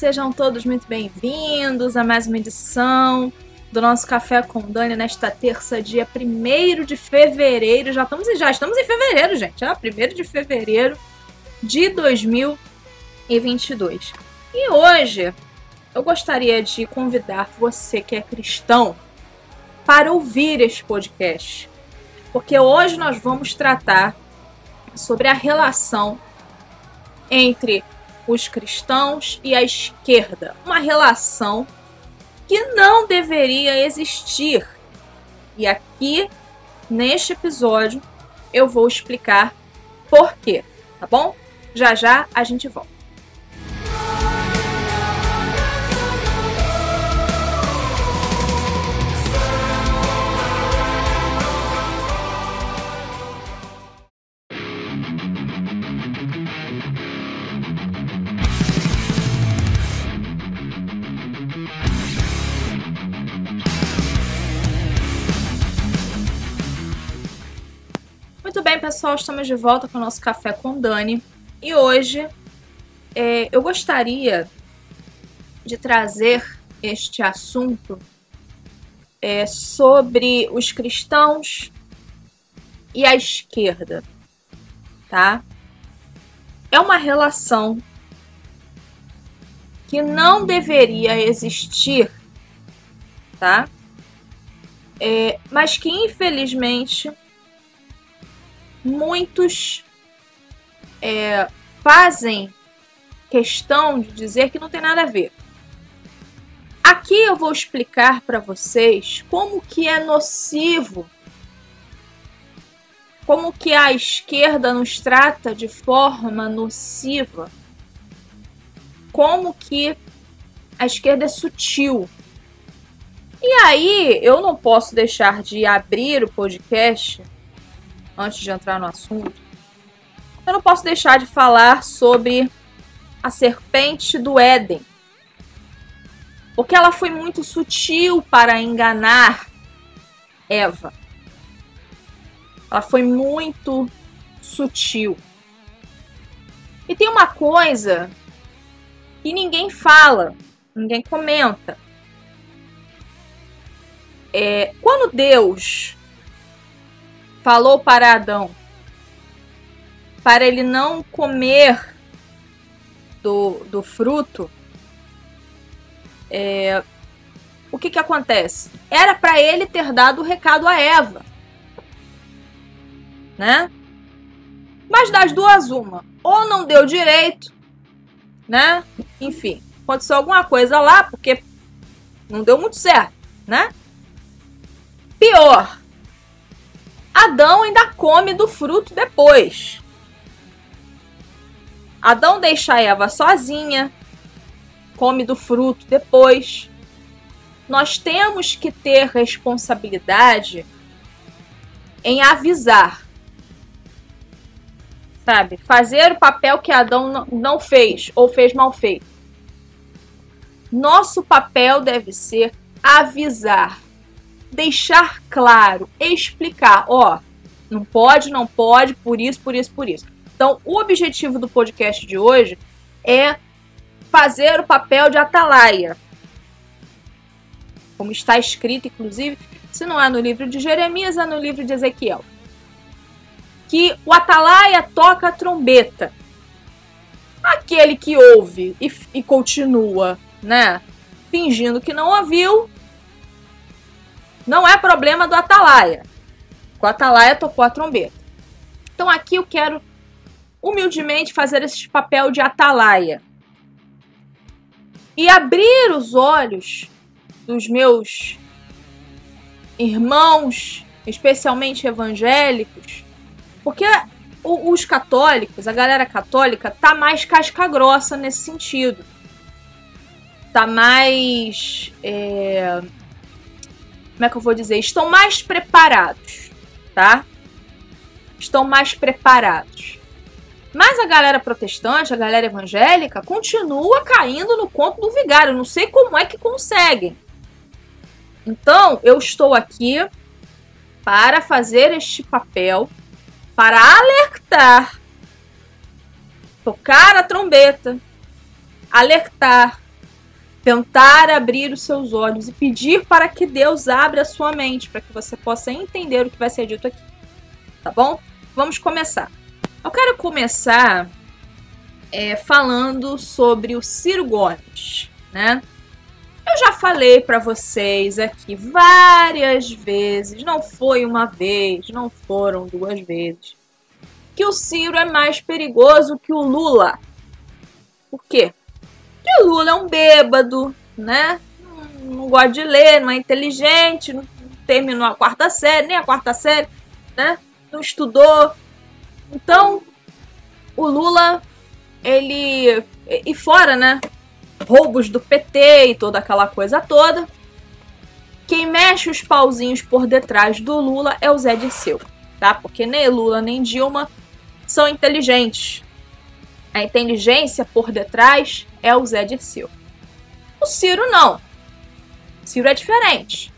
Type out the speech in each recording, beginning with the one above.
Sejam todos muito bem-vindos a mais uma edição do nosso Café com Dani nesta terça, dia 1 de fevereiro. Já estamos, já estamos em fevereiro, gente. Já 1 de fevereiro de 2022. E hoje eu gostaria de convidar você que é cristão para ouvir este podcast. Porque hoje nós vamos tratar sobre a relação entre os cristãos e a esquerda. Uma relação que não deveria existir. E aqui, neste episódio, eu vou explicar por quê, tá bom? Já já a gente volta. Bem, pessoal, estamos de volta com o nosso Café com Dani. E hoje é, eu gostaria de trazer este assunto é, sobre os cristãos e a esquerda, tá? É uma relação que não deveria existir, tá? É, mas que infelizmente muitos é, fazem questão de dizer que não tem nada a ver. Aqui eu vou explicar para vocês como que é nocivo, como que a esquerda nos trata de forma nociva, como que a esquerda é sutil. E aí eu não posso deixar de abrir o podcast antes de entrar no assunto, eu não posso deixar de falar sobre a serpente do Éden. Porque ela foi muito sutil para enganar Eva. Ela foi muito sutil. E tem uma coisa que ninguém fala, ninguém comenta. É, quando Deus falou para Adão para ele não comer do, do fruto, é, o que, que acontece? Era para ele ter dado o recado a Eva, né? Mas das duas, uma. Ou não deu direito, né? Enfim, aconteceu alguma coisa lá, porque não deu muito certo, né? Pior, Adão ainda come do fruto depois. Adão deixa Eva sozinha, come do fruto depois. Nós temos que ter responsabilidade em avisar. Sabe? Fazer o papel que Adão não fez ou fez mal feito. Nosso papel deve ser avisar deixar claro, explicar, ó, não pode, não pode, por isso, por isso, por isso. Então, o objetivo do podcast de hoje é fazer o papel de atalaia. Como está escrito, inclusive, se não é no livro de Jeremias, é no livro de Ezequiel. Que o atalaia toca a trombeta. Aquele que ouve e, e continua, né, fingindo que não ouviu, não é problema do Atalaia. O Atalaia tocou a trombeta. Então aqui eu quero humildemente fazer esse papel de Atalaia. E abrir os olhos dos meus irmãos, especialmente evangélicos, porque os católicos, a galera católica, tá mais casca grossa nesse sentido. Tá mais. É como é que eu vou dizer? Estão mais preparados, tá? Estão mais preparados. Mas a galera protestante, a galera evangélica, continua caindo no conto do vigário. Não sei como é que conseguem. Então, eu estou aqui para fazer este papel, para alertar, tocar a trombeta alertar, tentar abrir os seus olhos e pedir para que Deus abra a sua mente, para que você possa entender o que vai ser dito aqui. Tá bom? Vamos começar. Eu quero começar é, falando sobre o Ciro Gomes, né? Eu já falei para vocês aqui várias vezes, não foi uma vez, não foram duas vezes, que o Ciro é mais perigoso que o Lula. Por quê? Porque Lula é um bêbado, né? Não, não gosta de ler, não é inteligente, não terminou a quarta série, nem a quarta série, né? Não estudou. Então, o Lula, ele. E fora, né? roubos do PT e toda aquela coisa toda. Quem mexe os pauzinhos por detrás do Lula é o Zé Dirceu, tá? Porque nem Lula nem Dilma são inteligentes. A inteligência por detrás é o Zé Dirceu. O Ciro não. O Ciro é diferente.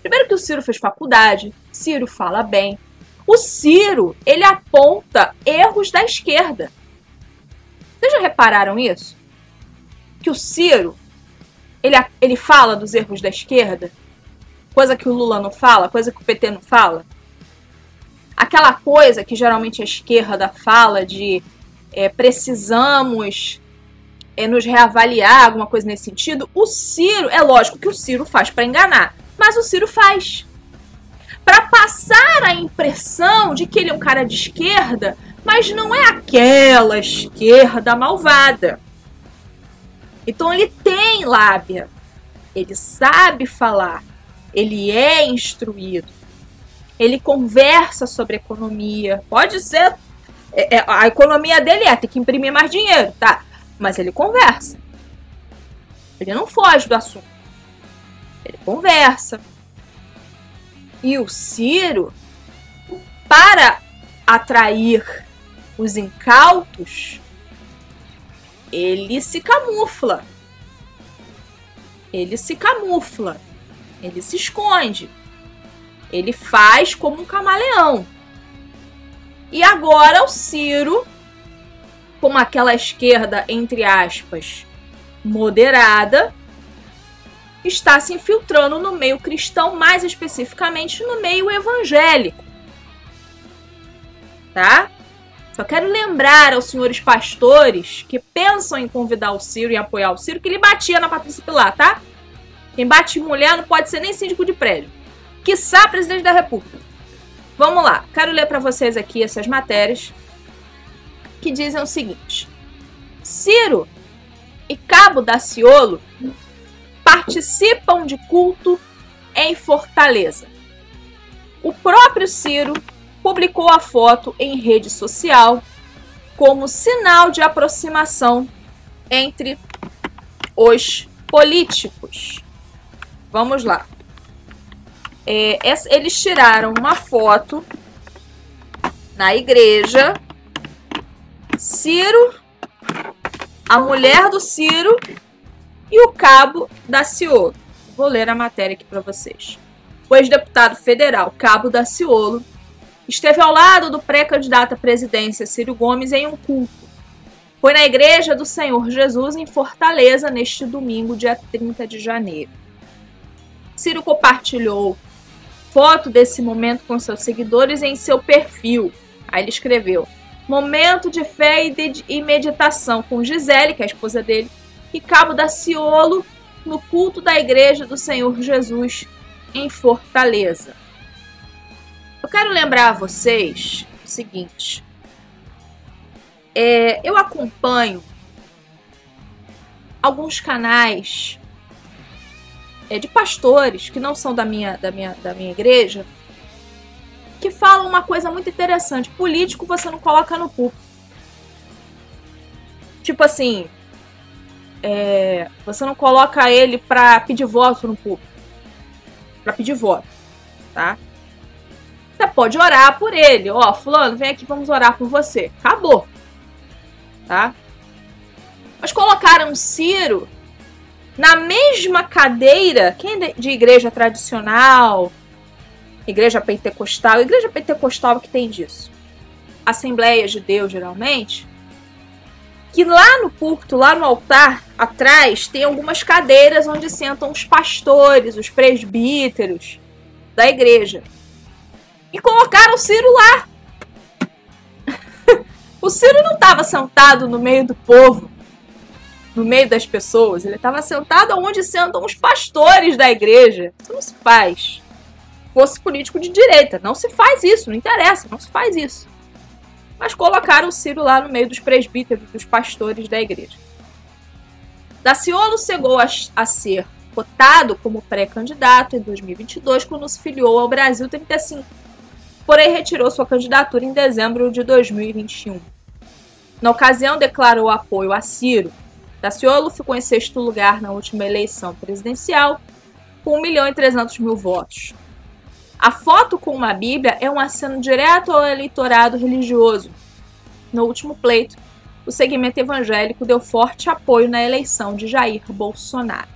Primeiro que o Ciro fez faculdade, Ciro fala bem. O Ciro, ele aponta erros da esquerda. Vocês já repararam isso? que o Ciro ele, ele fala dos erros da esquerda, coisa que o Lula não fala, coisa que o PT não fala. Aquela coisa que geralmente a esquerda fala de é, precisamos é, nos reavaliar, alguma coisa nesse sentido, o Ciro, é lógico que o Ciro faz para enganar, mas o Ciro faz para passar a impressão de que ele é um cara de esquerda, mas não é aquela esquerda malvada. Então ele tem lábia, ele sabe falar, ele é instruído, ele conversa sobre economia. Pode ser. É, é, a economia dele é ter que imprimir mais dinheiro, tá? Mas ele conversa. Ele não foge do assunto. Ele conversa. E o Ciro, para atrair os incautos, ele se camufla. Ele se camufla. Ele se esconde. Ele faz como um camaleão. E agora o Ciro, com aquela esquerda, entre aspas, moderada, está se infiltrando no meio cristão, mais especificamente no meio evangélico. Tá? Só quero lembrar aos senhores pastores que pensam em convidar o Ciro e apoiar o Ciro que ele batia na Patrícia Pilar, tá? Quem bate mulher não pode ser nem síndico de prédio. Quiçá presidente da República. Vamos lá, quero ler para vocês aqui essas matérias que dizem o seguinte: Ciro e Cabo Daciolo participam de culto em Fortaleza. O próprio Ciro publicou a foto em rede social como sinal de aproximação entre os políticos. Vamos lá. É, eles tiraram uma foto na igreja. Ciro, a mulher do Ciro e o cabo da Ciolo. Vou ler a matéria aqui para vocês. O ex-deputado federal Cabo da Ciolo Esteve ao lado do pré-candidato à presidência Ciro Gomes em um culto. Foi na Igreja do Senhor Jesus em Fortaleza neste domingo, dia 30 de janeiro. Ciro compartilhou foto desse momento com seus seguidores em seu perfil. Aí ele escreveu: Momento de fé e meditação com Gisele, que é a esposa dele, e Cabo da Ciolo no culto da Igreja do Senhor Jesus em Fortaleza. Eu quero lembrar a vocês o seguinte. É, eu acompanho alguns canais é, de pastores que não são da minha, da, minha, da minha igreja que falam uma coisa muito interessante. Político você não coloca no púlpito. Tipo assim, é, você não coloca ele pra pedir voto no púlpito. Pra pedir voto, tá? Você pode orar por ele. Ó, fulano, vem aqui, vamos orar por você. Acabou. Tá? Mas colocaram Ciro na mesma cadeira, quem é de igreja tradicional, igreja pentecostal, igreja pentecostal que tem disso. Assembleias de Deus, geralmente, que lá no púlpito, lá no altar, atrás, tem algumas cadeiras onde sentam os pastores, os presbíteros da igreja. E colocaram o Ciro lá. o Ciro não estava sentado no meio do povo, no meio das pessoas. Ele estava sentado onde sentam os pastores da igreja. Isso não se faz. Fosse político de direita. Não se faz isso, não interessa, não se faz isso mas colocaram o Ciro lá no meio dos presbíteros, dos pastores da igreja. Daciolo chegou a, a ser cotado como pré-candidato em 2022, quando se filiou ao Brasil 35, porém retirou sua candidatura em dezembro de 2021. Na ocasião, declarou apoio a Ciro. Daciolo ficou em sexto lugar na última eleição presidencial, com 1 milhão e 300 mil votos. A foto com uma Bíblia é um aceno direto ao eleitorado religioso. No último pleito, o segmento evangélico deu forte apoio na eleição de Jair Bolsonaro.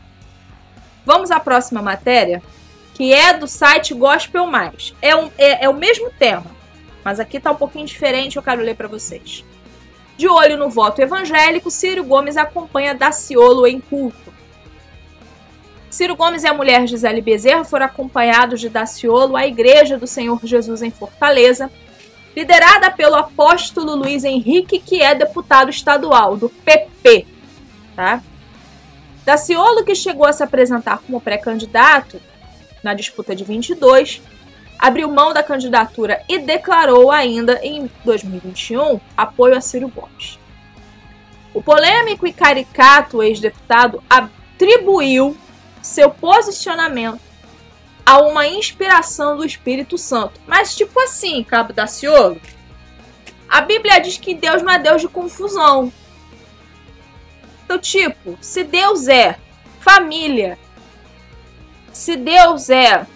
Vamos à próxima matéria, que é do site Gospel Mais. É, um, é, é o mesmo tema, mas aqui está um pouquinho diferente, eu quero ler para vocês. De olho no voto evangélico, Ciro Gomes acompanha Daciolo em culto. Ciro Gomes e a mulher Gisele Bezerra foram acompanhados de Daciolo à Igreja do Senhor Jesus em Fortaleza, liderada pelo apóstolo Luiz Henrique, que é deputado estadual do PP. Tá? Daciolo, que chegou a se apresentar como pré-candidato na disputa de 22, abriu mão da candidatura e declarou ainda em 2021 apoio a Ciro Gomes. O polêmico e caricato ex-deputado atribuiu seu posicionamento a uma inspiração do Espírito Santo. Mas, tipo assim, Cabo Daciolo, a Bíblia diz que Deus não é Deus de confusão. Então, tipo, se Deus é família, se Deus é.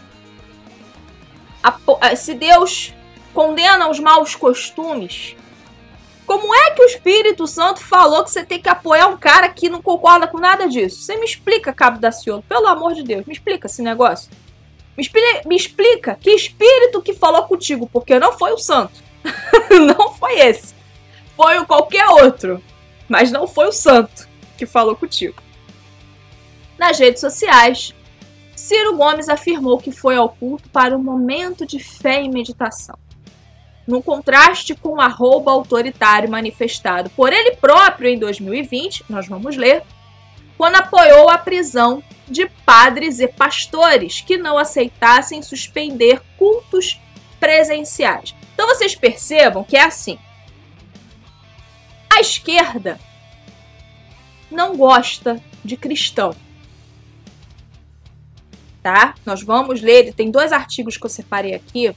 Se Deus condena os maus costumes, como é que o Espírito Santo falou que você tem que apoiar um cara que não concorda com nada disso? Você me explica, Cabo da Ciolo, pelo amor de Deus, me explica esse negócio. Me explica, me explica que espírito que falou contigo, porque não foi o santo. não foi esse. Foi o qualquer outro. Mas não foi o santo que falou contigo. Nas redes sociais, Ciro Gomes afirmou que foi ao culto para um momento de fé e meditação no contraste com o arroba autoritário manifestado por ele próprio em 2020, nós vamos ler, quando apoiou a prisão de padres e pastores que não aceitassem suspender cultos presenciais. Então vocês percebam que é assim. A esquerda não gosta de cristão. Tá? Nós vamos ler, tem dois artigos que eu separei aqui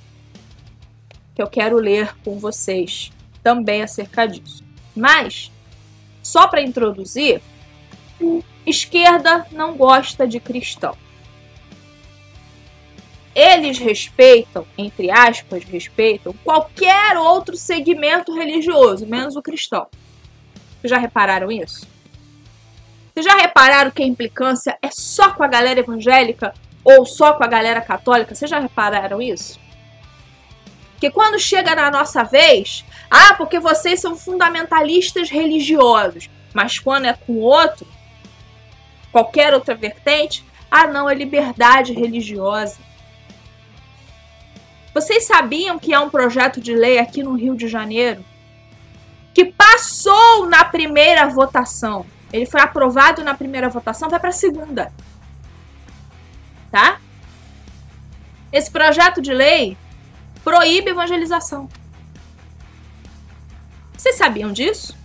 que eu quero ler com vocês também acerca disso. Mas, só para introduzir, esquerda não gosta de cristão. Eles respeitam, entre aspas, respeitam qualquer outro segmento religioso, menos o cristão. Vocês já repararam isso? Vocês já repararam que a implicância é só com a galera evangélica ou só com a galera católica? Vocês já repararam isso? que quando chega na nossa vez, ah, porque vocês são fundamentalistas religiosos, mas quando é com outro, qualquer outra vertente, ah, não, é liberdade religiosa. Vocês sabiam que há um projeto de lei aqui no Rio de Janeiro que passou na primeira votação? Ele foi aprovado na primeira votação, vai para a segunda. Tá? Esse projeto de lei proíbe evangelização. Vocês sabiam disso?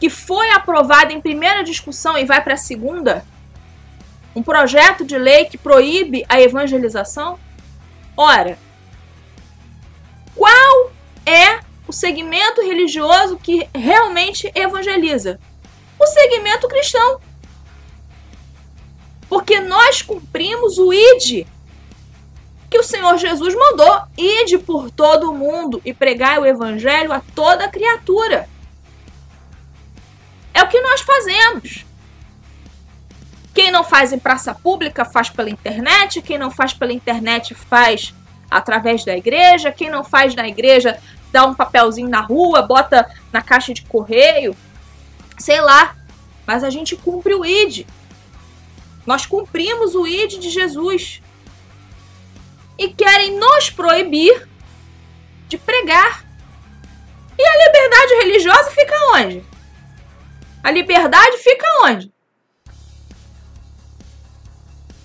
Que foi aprovado em primeira discussão e vai para a segunda? Um projeto de lei que proíbe a evangelização? Ora, qual é o segmento religioso que realmente evangeliza? O segmento cristão. Porque nós cumprimos o ID que o Senhor Jesus mandou: ide por todo o mundo e pregai o evangelho a toda criatura. É o que nós fazemos. Quem não faz em praça pública faz pela internet, quem não faz pela internet faz através da igreja, quem não faz na igreja dá um papelzinho na rua, bota na caixa de correio. Sei lá, mas a gente cumpre o ID. Nós cumprimos o ID de Jesus. E querem nos proibir de pregar. E a liberdade religiosa fica onde? A liberdade fica onde?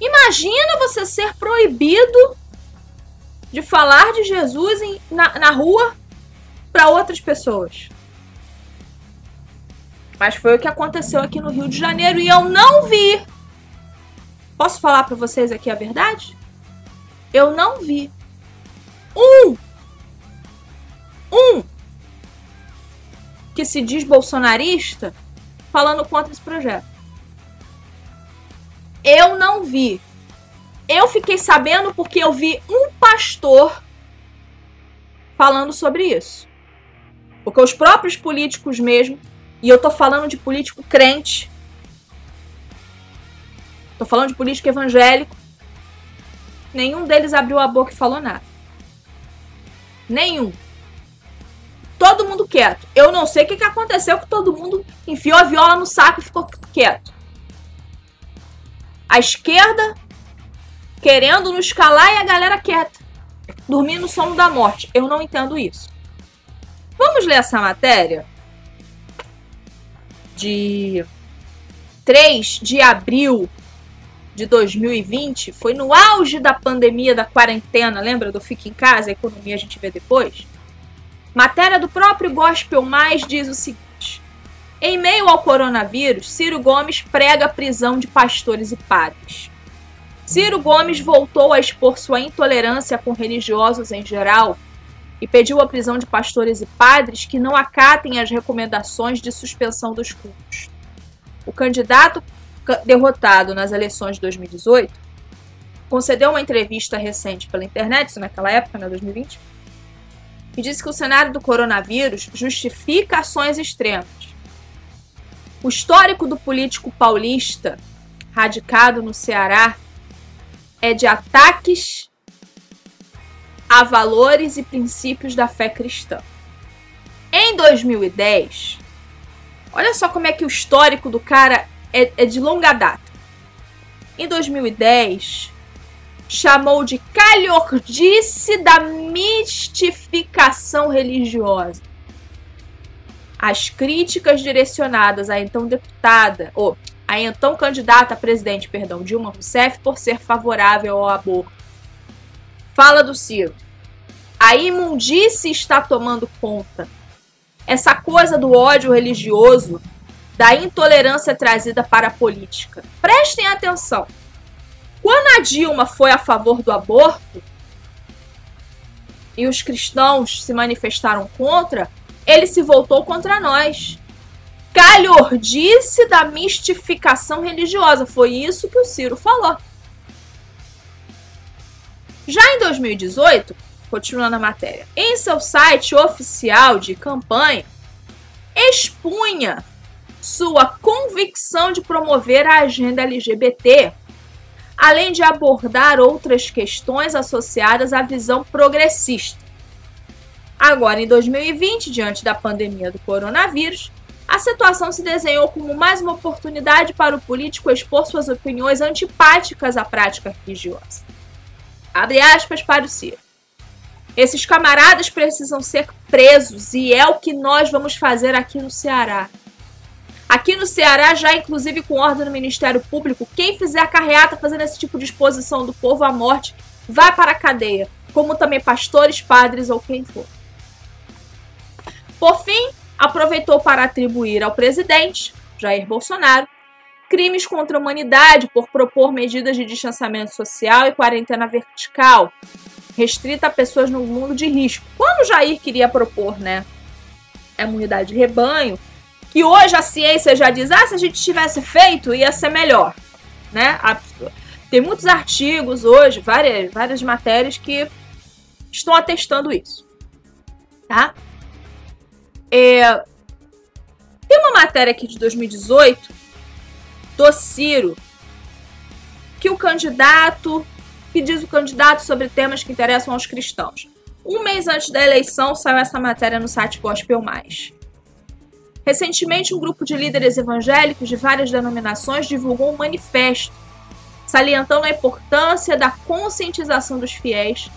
Imagina você ser proibido de falar de Jesus em, na, na rua para outras pessoas. Mas foi o que aconteceu aqui no Rio de Janeiro e eu não vi. Posso falar para vocês aqui a verdade? Eu não vi um um que se diz bolsonarista falando contra esse projeto. Eu não vi. Eu fiquei sabendo porque eu vi um pastor falando sobre isso. Porque os próprios políticos mesmo, e eu tô falando de político crente, tô falando de político evangélico, nenhum deles abriu a boca e falou nada. Nenhum. Todo mundo quieto. Eu não sei o que, que aconteceu que todo mundo enfiou a viola no saco e ficou quieto. A esquerda querendo nos calar e a galera quieta, dormindo no sono da morte. Eu não entendo isso. Vamos ler essa matéria de 3 de abril de 2020. Foi no auge da pandemia da quarentena. Lembra do Fique em Casa? A economia a gente vê depois. Matéria do próprio Gospel Mais diz o seguinte: Em meio ao coronavírus, Ciro Gomes prega a prisão de pastores e padres. Ciro Gomes voltou a expor sua intolerância com religiosos em geral e pediu a prisão de pastores e padres que não acatem as recomendações de suspensão dos cultos. O candidato derrotado nas eleições de 2018 concedeu uma entrevista recente pela internet, isso naquela época, né, 2020, e disse que o cenário do coronavírus justifica ações extremas. O histórico do político paulista, radicado no Ceará, é de ataques a valores e princípios da fé cristã. Em 2010, olha só como é que o histórico do cara é, é de longa data. Em 2010, chamou de calhordice da mistificação religiosa. As críticas direcionadas à então deputada, ou à então candidata a presidente, perdão, Dilma Rousseff, por ser favorável ao aborto. Fala do Ciro. A imundície está tomando conta. Essa coisa do ódio religioso, da intolerância trazida para a política. Prestem atenção. Quando a Dilma foi a favor do aborto e os cristãos se manifestaram contra, ele se voltou contra nós. Calhordice da mistificação religiosa. Foi isso que o Ciro falou. Já em 2018, continuando a matéria, em seu site oficial de campanha, expunha sua convicção de promover a agenda LGBT, além de abordar outras questões associadas à visão progressista. Agora, em 2020, diante da pandemia do coronavírus, a situação se desenhou como mais uma oportunidade para o político expor suas opiniões antipáticas à prática religiosa. Abre aspas para o Ciro. Esses camaradas precisam ser presos e é o que nós vamos fazer aqui no Ceará. Aqui no Ceará, já inclusive com ordem do Ministério Público, quem fizer a carreata fazendo esse tipo de exposição do povo à morte vai para a cadeia, como também pastores, padres ou quem for. Por fim, aproveitou para atribuir ao presidente, Jair Bolsonaro, crimes contra a humanidade por propor medidas de distanciamento social e quarentena vertical, restrita a pessoas no mundo de risco. Quando Jair queria propor, né, a imunidade de rebanho, que hoje a ciência já diz, ah, se a gente tivesse feito, ia ser melhor, né? Tem muitos artigos hoje, várias, várias matérias que estão atestando isso, tá? É, tem uma matéria aqui de 2018 do Ciro que o candidato que diz o candidato sobre temas que interessam aos cristãos. Um mês antes da eleição saiu essa matéria no site Gospel Mais. Recentemente, um grupo de líderes evangélicos de várias denominações divulgou um manifesto salientando a importância da conscientização dos fiéis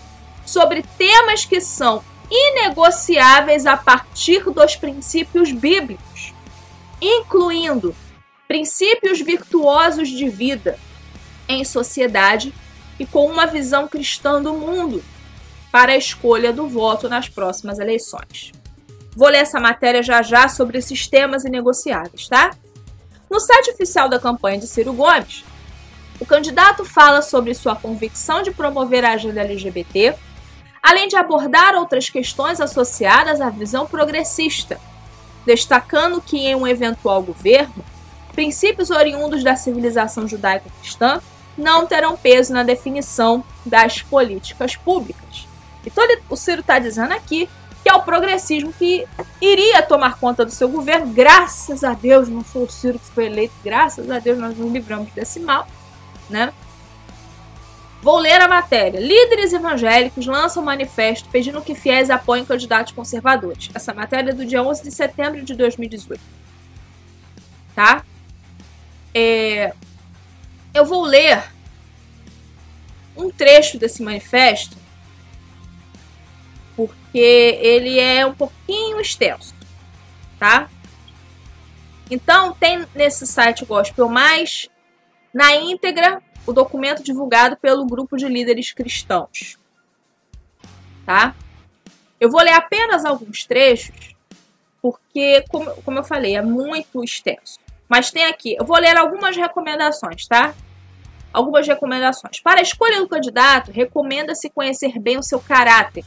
sobre temas que são inegociáveis a partir dos princípios bíblicos, incluindo princípios virtuosos de vida em sociedade e com uma visão cristã do mundo para a escolha do voto nas próximas eleições. Vou ler essa matéria já já sobre esses temas inegociáveis, tá? No site oficial da campanha de Ciro Gomes, o candidato fala sobre sua convicção de promover a agenda LGBT, além de abordar outras questões associadas à visão progressista, destacando que em um eventual governo, princípios oriundos da civilização judaico-cristã não terão peso na definição das políticas públicas. Então, o Ciro está dizendo aqui que é o progressismo que iria tomar conta do seu governo. Graças a Deus, não foi o Ciro que foi eleito, graças a Deus nós nos livramos desse mal, né? Vou ler a matéria. Líderes evangélicos lançam manifesto pedindo que fiéis apoiem candidatos conservadores. Essa matéria é do dia 11 de setembro de 2018. Tá? É... Eu vou ler um trecho desse manifesto porque ele é um pouquinho extenso, tá? Então, tem nesse site Gospel Mais, na íntegra, o documento divulgado pelo grupo de líderes cristãos, tá? Eu vou ler apenas alguns trechos, porque, como, como eu falei, é muito extenso. Mas tem aqui, eu vou ler algumas recomendações, tá? Algumas recomendações. Para a escolha do candidato, recomenda-se conhecer bem o seu caráter,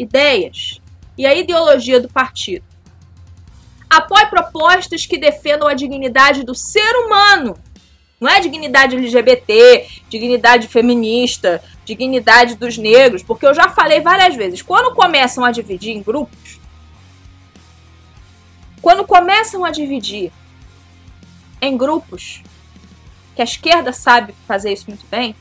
ideias e a ideologia do partido. Apoie propostas que defendam a dignidade do ser humano. Não é dignidade LGBT, dignidade feminista, dignidade dos negros, porque eu já falei várias vezes, quando começam a dividir em grupos, quando começam a dividir em grupos, que a esquerda sabe fazer isso muito bem,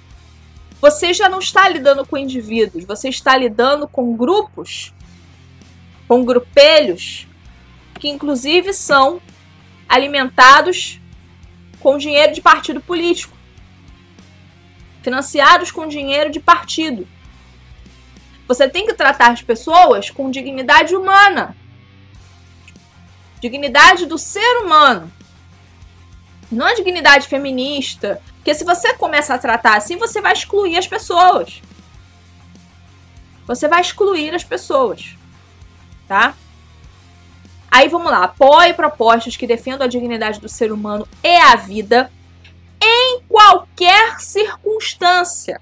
você já não está lidando com indivíduos, você está lidando com grupos, com grupelhos, que inclusive são alimentados com dinheiro de partido político, financiados com dinheiro de partido. Você tem que tratar as pessoas com dignidade humana, dignidade do ser humano, não a dignidade feminista, porque se você começa a tratar assim, você vai excluir as pessoas. Você vai excluir as pessoas. Tá? Aí vamos lá. Apoie propostas que defendam a dignidade do ser humano e a vida em qualquer circunstância.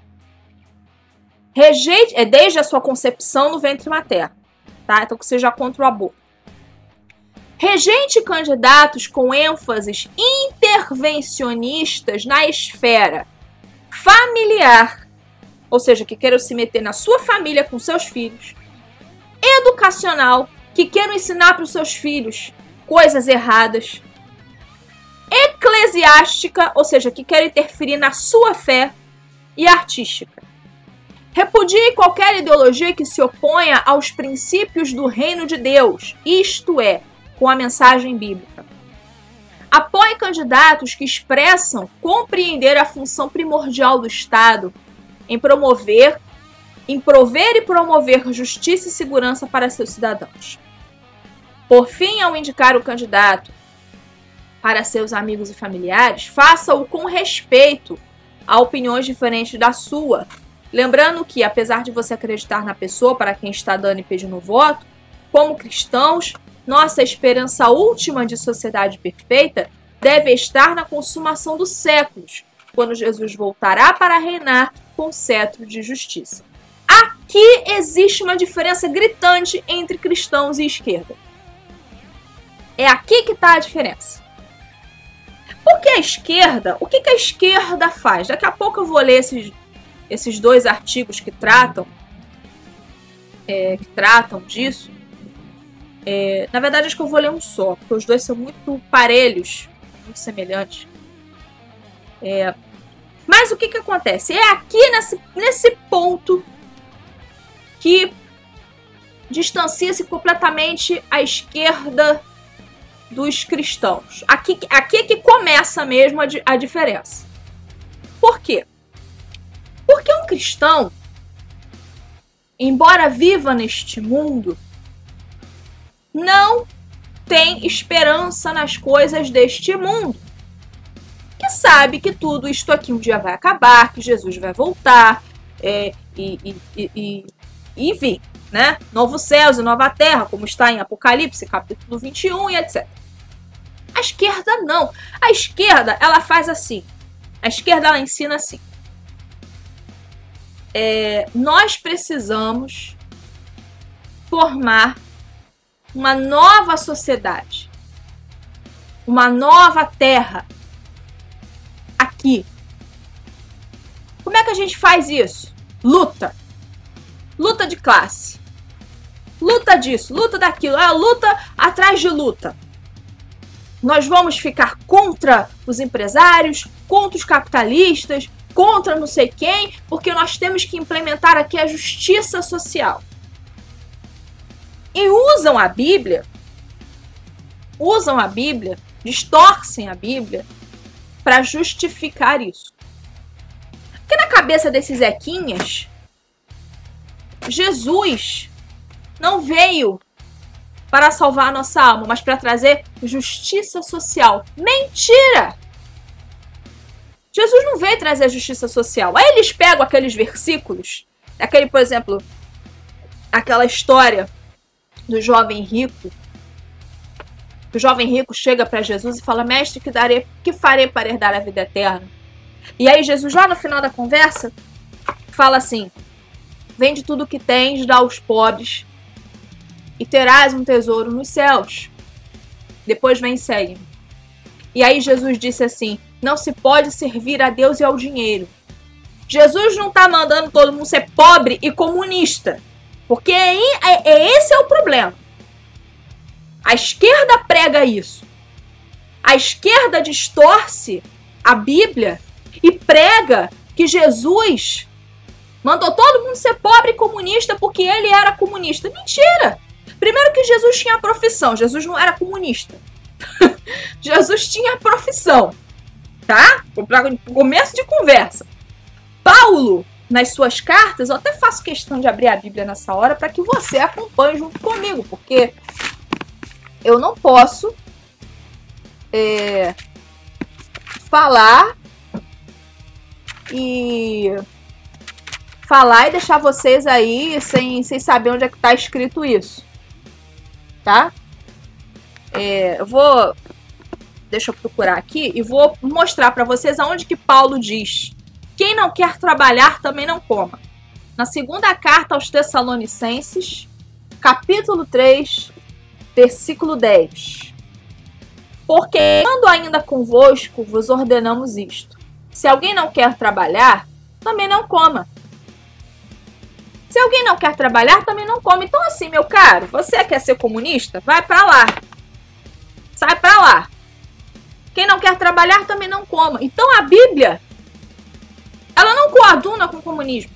Rejeite, é desde a sua concepção no ventre materno, tá? Então que seja contra o aborto. Rejeite candidatos com ênfases intervencionistas na esfera familiar, ou seja, que queiram se meter na sua família com seus filhos, educacional, que queiram ensinar para os seus filhos coisas erradas, eclesiástica, ou seja, que querem interferir na sua fé, e artística. Repudie qualquer ideologia que se oponha aos princípios do reino de Deus, isto é, com a mensagem bíblica. Apoie candidatos que expressam compreender a função primordial do Estado em promover, em prover e promover justiça e segurança para seus cidadãos. Por fim, ao indicar o candidato para seus amigos e familiares, faça-o com respeito a opiniões diferentes da sua, lembrando que, apesar de você acreditar na pessoa para quem está dando e pedindo voto, como cristãos, nossa esperança última de sociedade perfeita deve estar na consumação dos séculos, quando Jesus voltará para reinar com cetro de justiça. Aqui existe uma diferença gritante entre cristãos e esquerda. É aqui que está a diferença. Porque a esquerda, o que, que a esquerda faz? Daqui a pouco eu vou ler esses, esses dois artigos que tratam, é, que tratam disso. É, na verdade, acho que eu vou ler um só, porque os dois são muito parelhos, muito semelhantes. É, mas o que, que acontece? É aqui nesse, nesse ponto que distancia-se completamente a esquerda dos cristãos. Aqui, aqui é que começa mesmo a, a diferença. Por quê? Porque um cristão, embora viva neste mundo, não tem esperança nas coisas deste mundo. Que sabe que tudo isto aqui um dia vai acabar, que Jesus vai voltar, é, e, e, e, e, enfim, né? Novo céus e nova terra, como está em Apocalipse, capítulo 21 e etc. A esquerda não. A esquerda, ela faz assim. A esquerda, ela ensina assim. É, nós precisamos formar uma nova sociedade, uma nova terra aqui. Como é que a gente faz isso? Luta. Luta de classe. Luta disso, luta daquilo. É luta atrás de luta. Nós vamos ficar contra os empresários, contra os capitalistas, contra não sei quem, porque nós temos que implementar aqui a justiça social e usam a Bíblia, usam a Bíblia, distorcem a Bíblia para justificar isso. Porque na cabeça desses Zequinhas, Jesus não veio para salvar a nossa alma, mas para trazer justiça social. Mentira! Jesus não veio trazer justiça social. Aí eles pegam aqueles versículos, aquele, por exemplo, aquela história do jovem rico. O jovem rico chega para Jesus e fala: Mestre, que darei, que farei para herdar a vida eterna? E aí Jesus, já no final da conversa, fala assim: Vende tudo o que tens, dá aos pobres, e terás um tesouro nos céus. Depois vem e segue. E aí Jesus disse assim: Não se pode servir a Deus e ao dinheiro. Jesus não está mandando todo mundo ser pobre e comunista. Porque é, é, é, esse é o problema. A esquerda prega isso. A esquerda distorce a Bíblia e prega que Jesus mandou todo mundo ser pobre e comunista porque ele era comunista. Mentira! Primeiro que Jesus tinha profissão, Jesus não era comunista. Jesus tinha profissão, tá? Começo de conversa. Paulo nas suas cartas, eu até faço questão de abrir a Bíblia nessa hora para que você acompanhe junto comigo, porque eu não posso é, falar e falar e deixar vocês aí sem, sem saber onde é que está escrito isso, tá? É, eu vou deixa eu procurar aqui e vou mostrar para vocês aonde que Paulo diz quem não quer trabalhar também não coma. Na segunda carta aos Tessalonicenses, capítulo 3, versículo 10. Porque quando ainda convosco vos ordenamos isto: se alguém não quer trabalhar, também não coma. Se alguém não quer trabalhar, também não come. Então, assim, meu caro, você quer ser comunista? Vai para lá. Sai para lá. Quem não quer trabalhar também não coma. Então, a Bíblia ela não coaduna com o comunismo.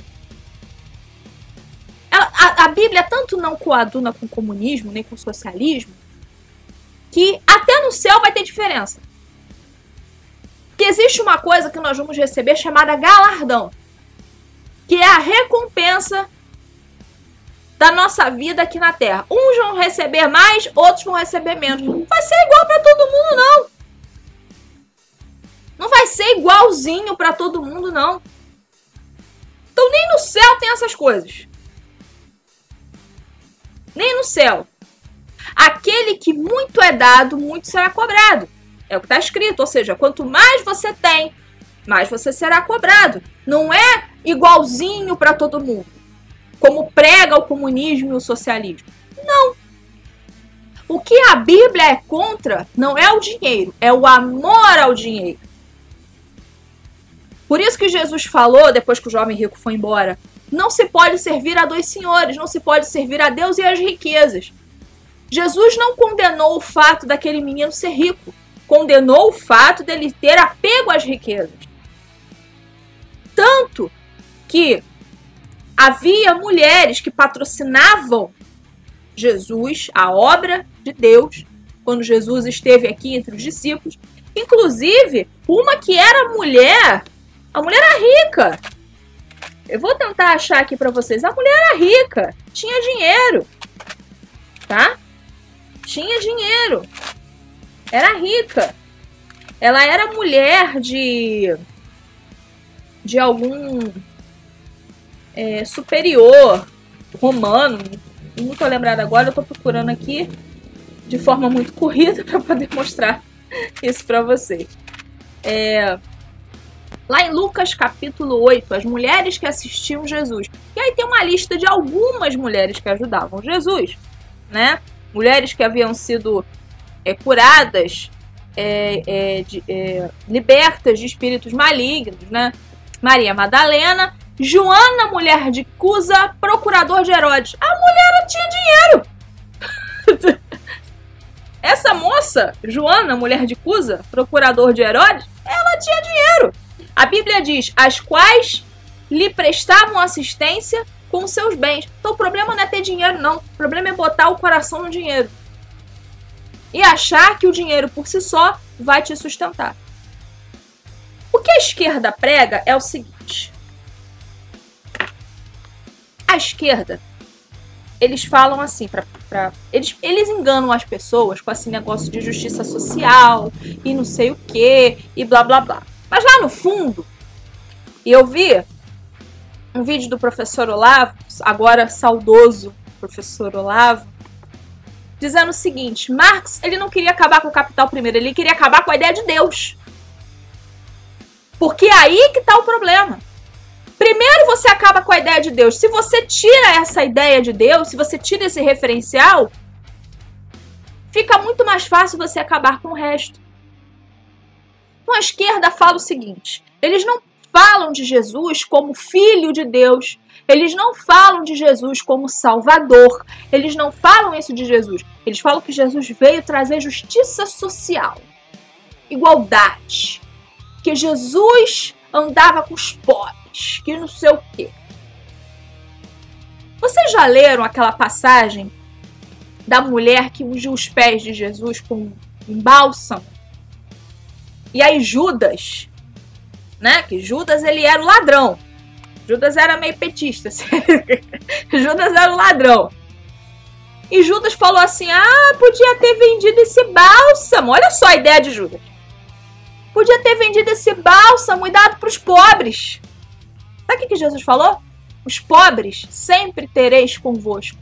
Ela, a, a Bíblia tanto não coaduna com o comunismo, nem com o socialismo, que até no céu vai ter diferença. Que existe uma coisa que nós vamos receber chamada galardão, que é a recompensa da nossa vida aqui na Terra. Uns vão receber mais, outros vão receber menos. Não vai ser igual para todo mundo, não. Não vai ser igualzinho para todo mundo, não. Então nem no céu tem essas coisas. Nem no céu. Aquele que muito é dado, muito será cobrado. É o que está escrito. Ou seja, quanto mais você tem, mais você será cobrado. Não é igualzinho para todo mundo. Como prega o comunismo e o socialismo. Não. O que a Bíblia é contra não é o dinheiro, é o amor ao dinheiro. Por isso que Jesus falou, depois que o jovem rico foi embora, não se pode servir a dois senhores, não se pode servir a Deus e às riquezas. Jesus não condenou o fato daquele menino ser rico, condenou o fato dele ter apego às riquezas. Tanto que havia mulheres que patrocinavam Jesus, a obra de Deus, quando Jesus esteve aqui entre os discípulos. Inclusive, uma que era mulher, a mulher era rica. Eu vou tentar achar aqui para vocês. A mulher era rica, tinha dinheiro, tá? Tinha dinheiro, era rica. Ela era mulher de de algum é, superior romano. Não tô lembrada agora, eu tô procurando aqui de forma muito corrida para poder mostrar isso para vocês. É, lá em Lucas capítulo 8, as mulheres que assistiam Jesus. E aí tem uma lista de algumas mulheres que ajudavam Jesus, né? Mulheres que haviam sido é, curadas, é, é, de, é, libertas de espíritos malignos, né? Maria Madalena, Joana, mulher de Cusa, procurador de Herodes. A mulher tinha dinheiro. Essa moça, Joana, mulher de Cusa, procurador de Herodes, ela tinha dinheiro. A Bíblia diz: as quais lhe prestavam assistência com seus bens. Então o problema não é ter dinheiro, não. O problema é botar o coração no dinheiro. E achar que o dinheiro por si só vai te sustentar. O que a esquerda prega é o seguinte: a esquerda eles falam assim, pra, pra, eles, eles enganam as pessoas com esse negócio de justiça social e não sei o que e blá blá blá. Mas lá no fundo, eu vi um vídeo do professor Olavo, agora saudoso professor Olavo, dizendo o seguinte: Marx ele não queria acabar com o capital primeiro, ele queria acabar com a ideia de Deus. Porque é aí que está o problema. Primeiro você acaba com a ideia de Deus. Se você tira essa ideia de Deus, se você tira esse referencial, fica muito mais fácil você acabar com o resto. Então a esquerda fala o seguinte: eles não falam de Jesus como filho de Deus, eles não falam de Jesus como Salvador, eles não falam isso de Jesus. Eles falam que Jesus veio trazer justiça social, igualdade, que Jesus andava com os pobres que não sei o quê. Vocês já leram aquela passagem da mulher que ungiu os pés de Jesus com um bálsamo? E aí Judas, né? Que Judas ele era o ladrão. Judas era meio petista. Judas era o ladrão. E Judas falou assim: Ah, podia ter vendido esse bálsamo. Olha só a ideia de Judas. Podia ter vendido esse bálsamo e dado para os pobres. Sabe o que Jesus falou? Os pobres sempre tereis convosco.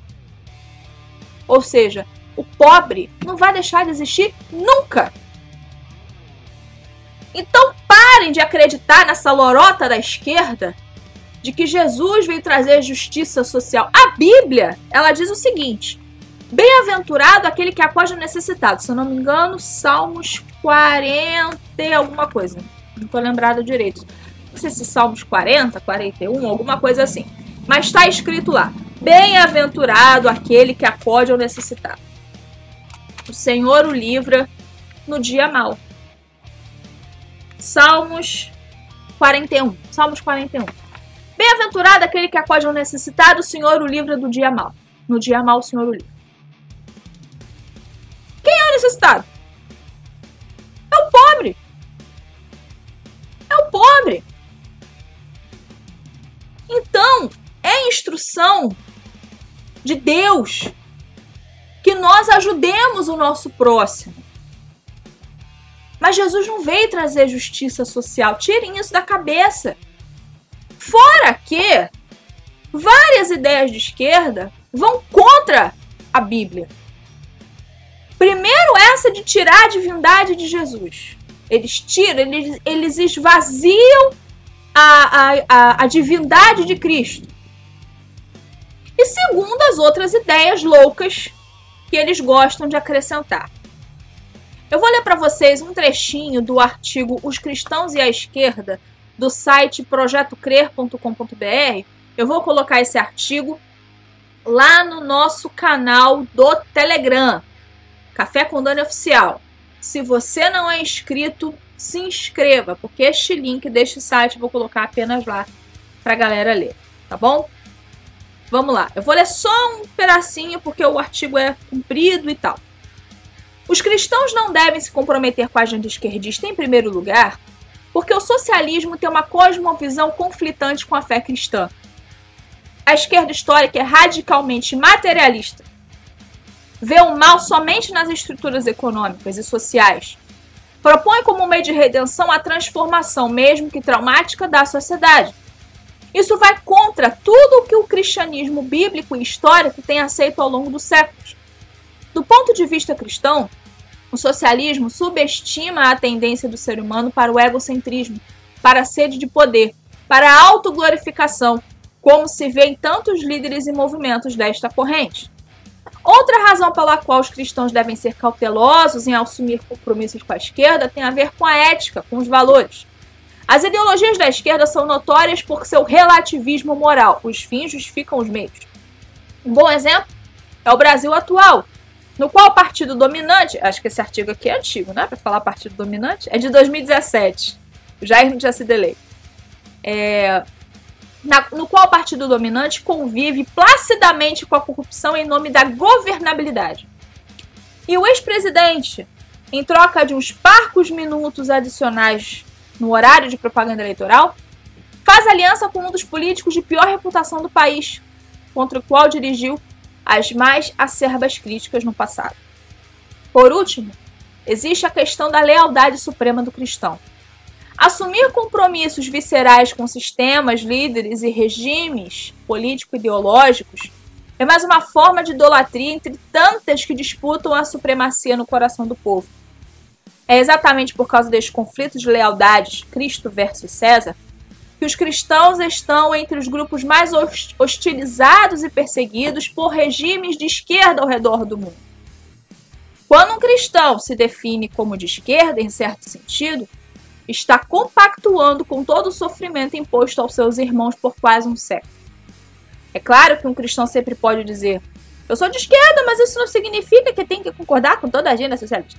Ou seja, o pobre não vai deixar de existir nunca. Então parem de acreditar nessa lorota da esquerda de que Jesus veio trazer justiça social. A Bíblia, ela diz o seguinte: Bem-aventurado aquele que acode o necessitado. Se eu não me engano, Salmos 40 e alguma coisa. Não estou lembrada direito não sei se Salmos 40, 41, alguma coisa assim. Mas está escrito lá: Bem-aventurado aquele que acode ao necessitado. O Senhor o livra no dia mau. Salmos 41. Salmos 41. Bem-aventurado aquele que acode ao necessitado, o Senhor o livra do dia mau. No dia mau, o Senhor o livra. Quem é o necessitado? É o pobre. É o pobre. Então, é instrução de Deus que nós ajudemos o nosso próximo. Mas Jesus não veio trazer justiça social. Tirem isso da cabeça. Fora que várias ideias de esquerda vão contra a Bíblia. Primeiro, essa de tirar a divindade de Jesus. Eles tiram, eles, eles esvaziam a, a, a, divindade de Cristo. E segundo as outras ideias loucas que eles gostam de acrescentar. Eu vou ler para vocês um trechinho do artigo Os Cristãos e a Esquerda, do site projetocrer.com.br. Eu vou colocar esse artigo lá no nosso canal do Telegram, Café com Dani Oficial. Se você não é inscrito, se inscreva, porque este link deste site eu vou colocar apenas lá para a galera ler, tá bom? Vamos lá, eu vou ler só um pedacinho porque o artigo é comprido e tal. Os cristãos não devem se comprometer com a agenda esquerdista em primeiro lugar, porque o socialismo tem uma cosmovisão conflitante com a fé cristã. A esquerda histórica é radicalmente materialista. Vê o mal somente nas estruturas econômicas e sociais. Propõe como meio de redenção a transformação, mesmo que traumática, da sociedade. Isso vai contra tudo o que o cristianismo bíblico e histórico tem aceito ao longo dos séculos. Do ponto de vista cristão, o socialismo subestima a tendência do ser humano para o egocentrismo, para a sede de poder, para a autoglorificação, como se vê em tantos líderes e movimentos desta corrente. Outra razão pela qual os cristãos devem ser cautelosos em assumir compromissos com a esquerda tem a ver com a ética, com os valores. As ideologias da esquerda são notórias por seu relativismo moral. Os fins justificam os meios. Um bom exemplo é o Brasil atual, no qual o partido dominante, acho que esse artigo aqui é antigo, né? Para falar partido dominante, é de 2017. O Jair não tinha sido eleito. É, na, no qual o partido dominante convive placidamente com a corrupção em nome da governabilidade. E o ex-presidente, em troca de uns parcos minutos adicionais no horário de propaganda eleitoral, faz aliança com um dos políticos de pior reputação do país, contra o qual dirigiu as mais acerbas críticas no passado. Por último, existe a questão da lealdade suprema do cristão. Assumir compromissos viscerais com sistemas, líderes e regimes político-ideológicos é mais uma forma de idolatria entre tantas que disputam a supremacia no coração do povo. É exatamente por causa deste conflito de lealdades, Cristo versus César, que os cristãos estão entre os grupos mais hostilizados e perseguidos por regimes de esquerda ao redor do mundo. Quando um cristão se define como de esquerda, em certo sentido, está compactuando com todo o sofrimento imposto aos seus irmãos por quase um século. É claro que um cristão sempre pode dizer: Eu sou de esquerda, mas isso não significa que tem que concordar com toda a agenda socialista.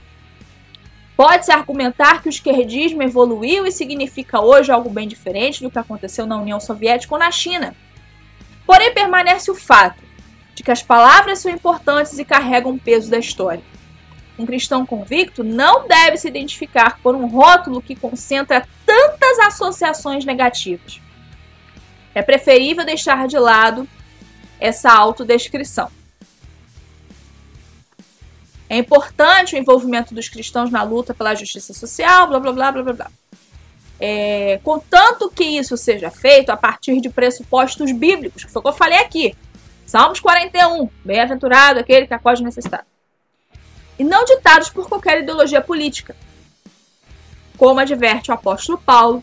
Pode-se argumentar que o esquerdismo evoluiu e significa hoje algo bem diferente do que aconteceu na União Soviética ou na China. Porém, permanece o fato de que as palavras são importantes e carregam o peso da história. Um cristão convicto não deve se identificar por um rótulo que concentra tantas associações negativas. É preferível deixar de lado essa autodescrição. É importante o envolvimento dos cristãos na luta pela justiça social, blá blá blá blá blá. É, contanto que isso seja feito a partir de pressupostos bíblicos, que foi o que eu falei aqui. Salmos 41, bem-aventurado aquele que acode necessitado. E não ditados por qualquer ideologia política. Como adverte o apóstolo Paulo,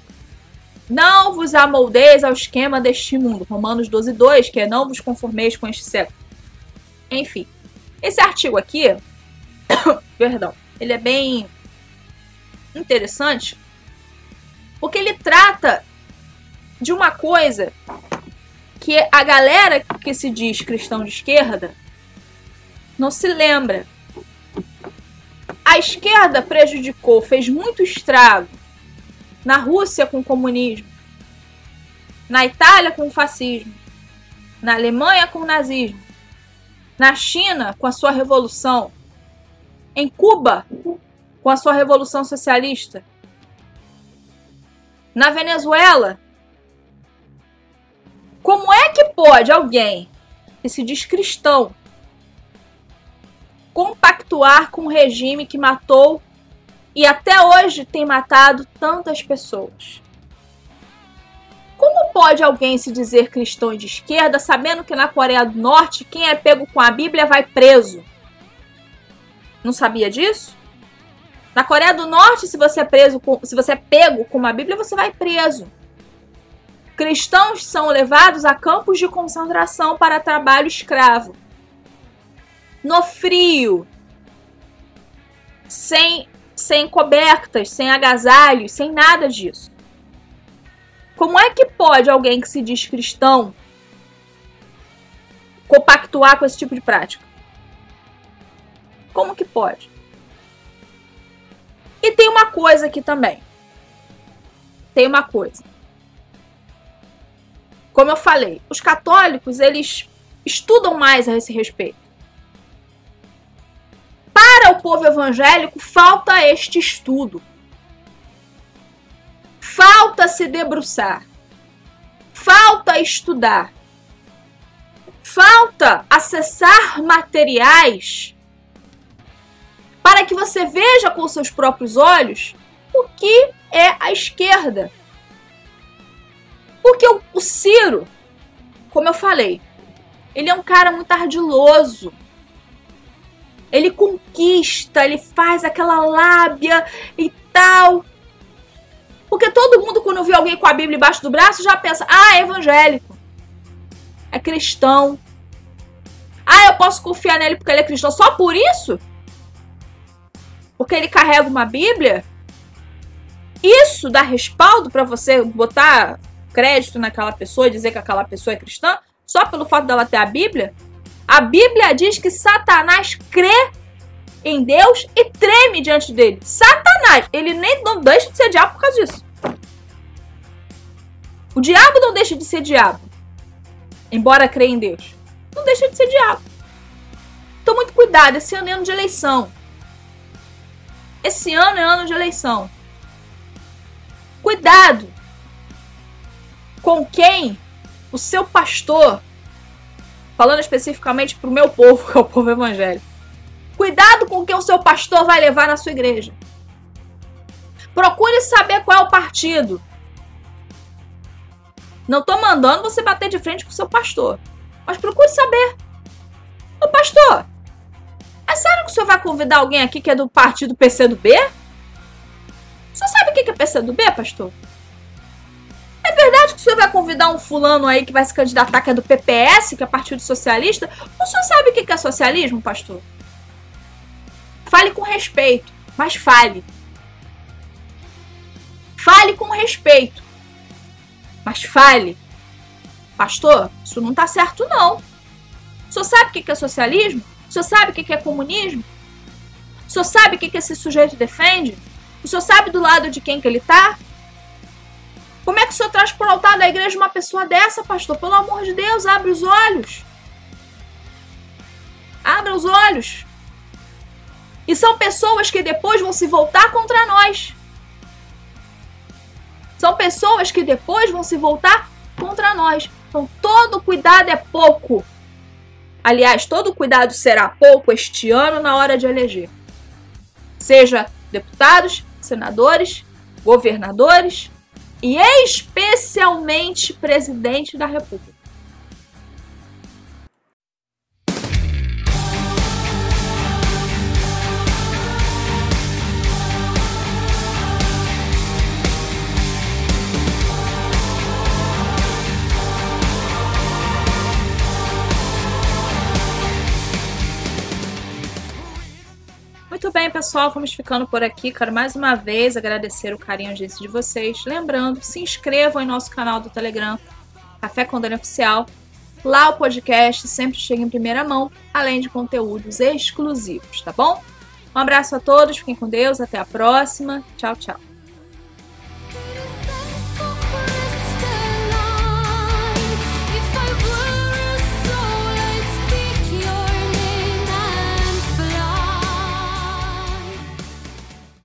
não vos amoldeis ao esquema deste mundo. Romanos 12, 2, que é não vos conformeis com este século. Enfim, esse artigo aqui Perdão. Ele é bem interessante porque ele trata de uma coisa que a galera que se diz cristão de esquerda não se lembra. A esquerda prejudicou, fez muito estrago na Rússia com o comunismo, na Itália com o fascismo, na Alemanha com o nazismo, na China com a sua revolução, em Cuba, com a sua revolução socialista. Na Venezuela. Como é que pode alguém que se diz cristão compactuar com um regime que matou e até hoje tem matado tantas pessoas? Como pode alguém se dizer cristão de esquerda sabendo que na Coreia do Norte quem é pego com a Bíblia vai preso? Não sabia disso? Na Coreia do Norte, se você é preso, com, se você é pego com uma Bíblia, você vai preso. Cristãos são levados a campos de concentração para trabalho escravo. No frio, sem sem cobertas, sem agasalhos, sem nada disso. Como é que pode alguém que se diz cristão compactuar com esse tipo de prática? Como que pode? E tem uma coisa aqui também. Tem uma coisa. Como eu falei, os católicos, eles estudam mais a esse respeito. para o povo evangélico falta este estudo. Falta se debruçar. Falta estudar. Falta acessar materiais para que você veja com seus próprios olhos o que é a esquerda. Porque o, o Ciro, como eu falei, ele é um cara muito ardiloso. Ele conquista, ele faz aquela lábia e tal. Porque todo mundo, quando vê alguém com a Bíblia embaixo do braço, já pensa: ah, é evangélico. É cristão. Ah, eu posso confiar nele porque ele é cristão só por isso? Porque ele carrega uma Bíblia? Isso dá respaldo para você botar crédito naquela pessoa e dizer que aquela pessoa é cristã? Só pelo fato dela ter a Bíblia? A Bíblia diz que Satanás crê em Deus e treme diante dele. Satanás, ele nem não deixa de ser diabo por causa disso. O diabo não deixa de ser diabo, embora crê em Deus. Não deixa de ser diabo. Então, muito cuidado, esse ano é ano de eleição. Esse ano é ano de eleição. Cuidado com quem o seu pastor, falando especificamente para o meu povo, que é o povo evangélico, Cuidado com o que o seu pastor vai levar na sua igreja. Procure saber qual é o partido. Não estou mandando você bater de frente com o seu pastor. Mas procure saber. Ô pastor, é sério que o senhor vai convidar alguém aqui que é do partido PCdoB? O senhor sabe o que é PCdoB, pastor? É verdade que o senhor vai convidar um fulano aí que vai se candidatar que é do PPS, que é Partido Socialista? O senhor sabe o que é socialismo, pastor? Fale com respeito, mas fale. Fale com respeito, mas fale. Pastor, isso não tá certo, não. O senhor sabe o que é socialismo? O senhor sabe o que é comunismo? O senhor sabe o que esse sujeito defende? O senhor sabe do lado de quem que ele tá? Como é que o senhor traz para o altar da igreja uma pessoa dessa, pastor? Pelo amor de Deus, abre os olhos. Abra os olhos. E são pessoas que depois vão se voltar contra nós. São pessoas que depois vão se voltar contra nós. Então, todo cuidado é pouco. Aliás, todo cuidado será pouco este ano na hora de eleger. Seja deputados, senadores, governadores e especialmente presidente da República. Pessoal, vamos ficando por aqui. Quero mais uma vez agradecer o carinho de vocês. Lembrando, se inscrevam em nosso canal do Telegram, Café com Dani Oficial. Lá o podcast sempre chega em primeira mão, além de conteúdos exclusivos, tá bom? Um abraço a todos, fiquem com Deus, até a próxima. Tchau, tchau.